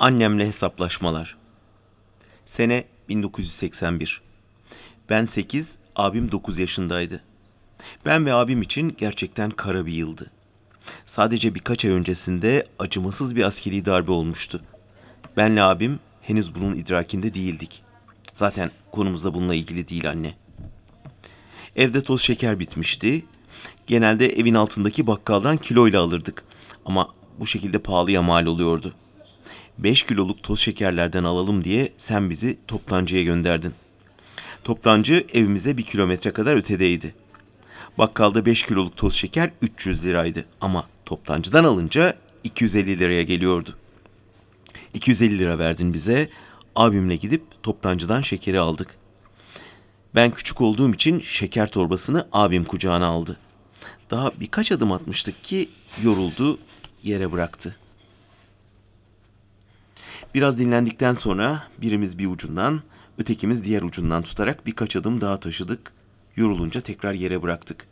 Annemle hesaplaşmalar. Sene 1981. Ben 8, abim 9 yaşındaydı. Ben ve abim için gerçekten kara bir yıldı. Sadece birkaç ay öncesinde acımasız bir askeri darbe olmuştu. Benle abim henüz bunun idrakinde değildik. Zaten konumuz da bununla ilgili değil anne. Evde toz şeker bitmişti. Genelde evin altındaki bakkaldan kiloyla alırdık. Ama bu şekilde pahalıya mal oluyordu. 5 kiloluk toz şekerlerden alalım diye sen bizi toptancıya gönderdin. Toptancı evimize bir kilometre kadar ötedeydi. Bakkalda 5 kiloluk toz şeker 300 liraydı ama toptancıdan alınca 250 liraya geliyordu. 250 lira verdin bize. Abimle gidip toptancıdan şekeri aldık. Ben küçük olduğum için şeker torbasını abim kucağına aldı. Daha birkaç adım atmıştık ki yoruldu, yere bıraktı. Biraz dinlendikten sonra birimiz bir ucundan, ötekimiz diğer ucundan tutarak birkaç adım daha taşıdık. Yorulunca tekrar yere bıraktık.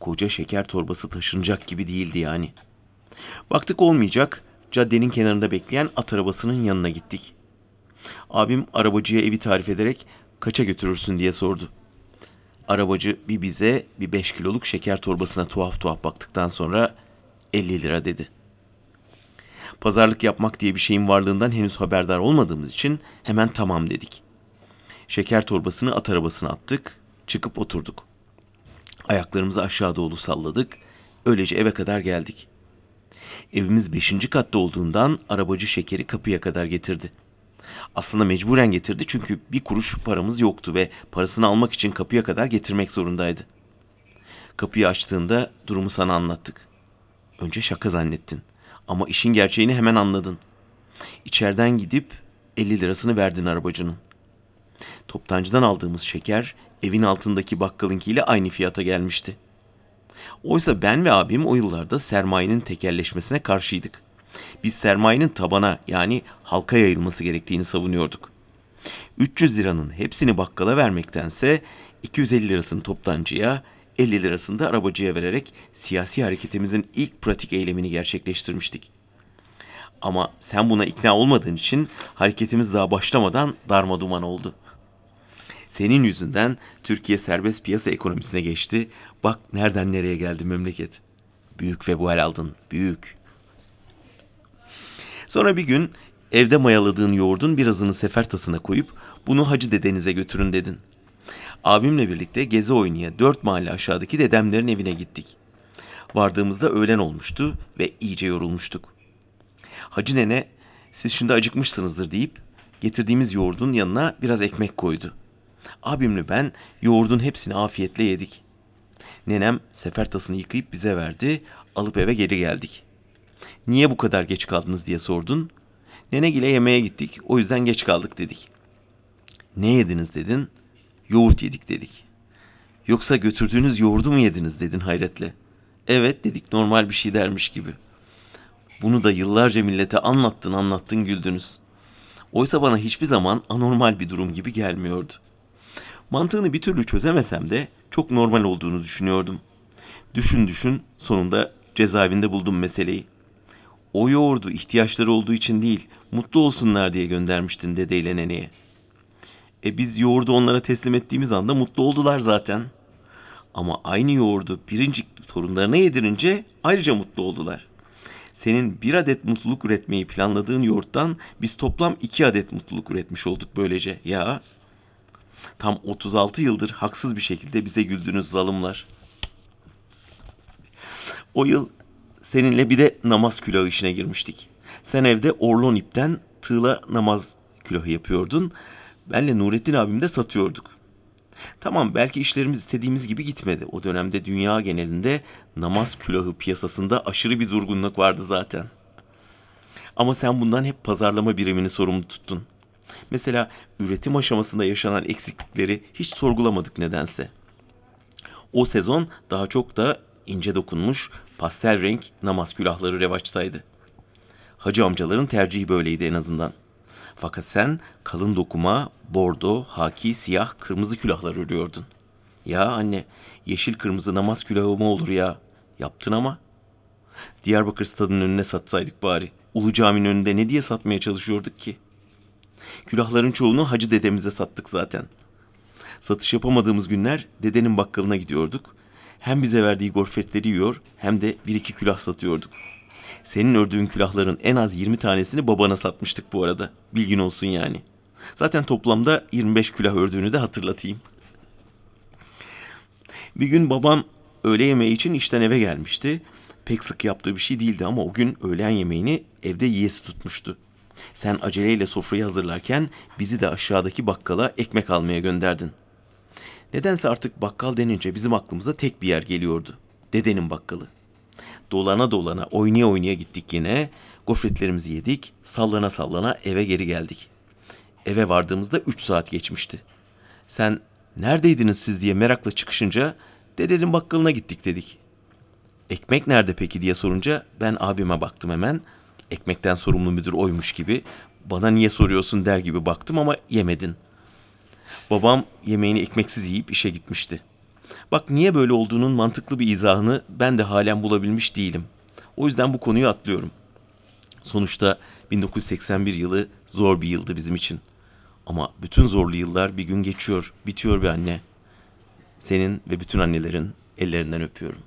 Koca şeker torbası taşınacak gibi değildi yani. Baktık olmayacak, caddenin kenarında bekleyen at arabasının yanına gittik. Abim arabacıya evi tarif ederek kaça götürürsün diye sordu. Arabacı bir bize bir 5 kiloluk şeker torbasına tuhaf tuhaf baktıktan sonra 50 lira dedi. Pazarlık yapmak diye bir şeyin varlığından henüz haberdar olmadığımız için hemen tamam dedik. Şeker torbasını at arabasına attık, çıkıp oturduk. Ayaklarımızı aşağı doğru salladık, öylece eve kadar geldik. Evimiz beşinci katta olduğundan arabacı şekeri kapıya kadar getirdi. Aslında mecburen getirdi çünkü bir kuruş paramız yoktu ve parasını almak için kapıya kadar getirmek zorundaydı. Kapıyı açtığında durumu sana anlattık. Önce şaka zannettin ama işin gerçeğini hemen anladın. İçeriden gidip 50 lirasını verdin arabacının. Toptancıdan aldığımız şeker evin altındaki bakkalınkiyle aynı fiyata gelmişti. Oysa ben ve abim o yıllarda sermayenin tekelleşmesine karşıydık. Biz sermayenin tabana yani halka yayılması gerektiğini savunuyorduk. 300 liranın hepsini bakkala vermektense 250 lirasını toptancıya, 50 lirasını da arabacıya vererek siyasi hareketimizin ilk pratik eylemini gerçekleştirmiştik. Ama sen buna ikna olmadığın için hareketimiz daha başlamadan darma duman oldu. Senin yüzünden Türkiye serbest piyasa ekonomisine geçti. Bak nereden nereye geldi memleket. Büyük vebal aldın, büyük. Sonra bir gün evde mayaladığın yoğurdun birazını sefer tasına koyup bunu hacı dedenize götürün dedin. Abimle birlikte gezi oynaya dört mahalle aşağıdaki dedemlerin evine gittik. Vardığımızda öğlen olmuştu ve iyice yorulmuştuk. Hacı nene siz şimdi acıkmışsınızdır deyip getirdiğimiz yoğurdun yanına biraz ekmek koydu. Abimle ben yoğurdun hepsini afiyetle yedik. Nenem sefer tasını yıkayıp bize verdi, alıp eve geri geldik. Niye bu kadar geç kaldınız diye sordun. Nenegile yemeğe gittik, o yüzden geç kaldık dedik. Ne yediniz dedin? Yoğurt yedik dedik. Yoksa götürdüğünüz yoğurdu mu yediniz dedin hayretle. Evet dedik normal bir şey dermiş gibi. Bunu da yıllarca millete anlattın anlattın güldünüz. Oysa bana hiçbir zaman anormal bir durum gibi gelmiyordu. Mantığını bir türlü çözemesem de çok normal olduğunu düşünüyordum. Düşün düşün sonunda cezaevinde buldum meseleyi. O yoğurdu ihtiyaçları olduğu için değil, mutlu olsunlar diye göndermiştin dedeyle neneye. E biz yoğurdu onlara teslim ettiğimiz anda mutlu oldular zaten. Ama aynı yoğurdu birinci torunlarına yedirince ayrıca mutlu oldular. Senin bir adet mutluluk üretmeyi planladığın yoğurttan biz toplam iki adet mutluluk üretmiş olduk böylece. Ya tam 36 yıldır haksız bir şekilde bize güldünüz zalımlar. O yıl seninle bir de namaz külahı işine girmiştik. Sen evde orlon ipten tığla namaz külahı yapıyordun. Benle Nurettin abim de satıyorduk. Tamam belki işlerimiz istediğimiz gibi gitmedi. O dönemde dünya genelinde namaz külahı piyasasında aşırı bir durgunluk vardı zaten. Ama sen bundan hep pazarlama birimini sorumlu tuttun. Mesela üretim aşamasında yaşanan eksiklikleri hiç sorgulamadık nedense. O sezon daha çok da ince dokunmuş pastel renk namaz külahları revaçtaydı. Hacı amcaların tercihi böyleydi en azından. Fakat sen kalın dokuma, bordo, haki, siyah, kırmızı külahlar örüyordun. Ya anne, yeşil kırmızı namaz külahı mı olur ya? Yaptın ama. Diyarbakır stadının önüne satsaydık bari. Ulu Cami'nin önünde ne diye satmaya çalışıyorduk ki? Külahların çoğunu hacı dedemize sattık zaten. Satış yapamadığımız günler dedenin bakkalına gidiyorduk. Hem bize verdiği gorfetleri yiyor hem de bir iki külah satıyorduk. Senin ördüğün külahların en az 20 tanesini babana satmıştık bu arada. Bilgin olsun yani. Zaten toplamda 25 külah ördüğünü de hatırlatayım. Bir gün babam öğle yemeği için işten eve gelmişti. Pek sık yaptığı bir şey değildi ama o gün öğlen yemeğini evde yiyesi tutmuştu. Sen aceleyle sofrayı hazırlarken bizi de aşağıdaki bakkala ekmek almaya gönderdin. Nedense artık bakkal denince bizim aklımıza tek bir yer geliyordu. Dedenin bakkalı. Dolana dolana oynaya oynaya gittik yine. Gofretlerimizi yedik. Sallana sallana eve geri geldik. Eve vardığımızda 3 saat geçmişti. Sen neredeydiniz siz diye merakla çıkışınca dedenin bakkalına gittik dedik. Ekmek nerede peki diye sorunca ben abime baktım hemen. Ekmekten sorumlu müdür oymuş gibi. Bana niye soruyorsun der gibi baktım ama yemedin. Babam yemeğini ekmeksiz yiyip işe gitmişti. Bak niye böyle olduğunun mantıklı bir izahını ben de halen bulabilmiş değilim. O yüzden bu konuyu atlıyorum. Sonuçta 1981 yılı zor bir yıldı bizim için. Ama bütün zorlu yıllar bir gün geçiyor, bitiyor be anne. Senin ve bütün annelerin ellerinden öpüyorum.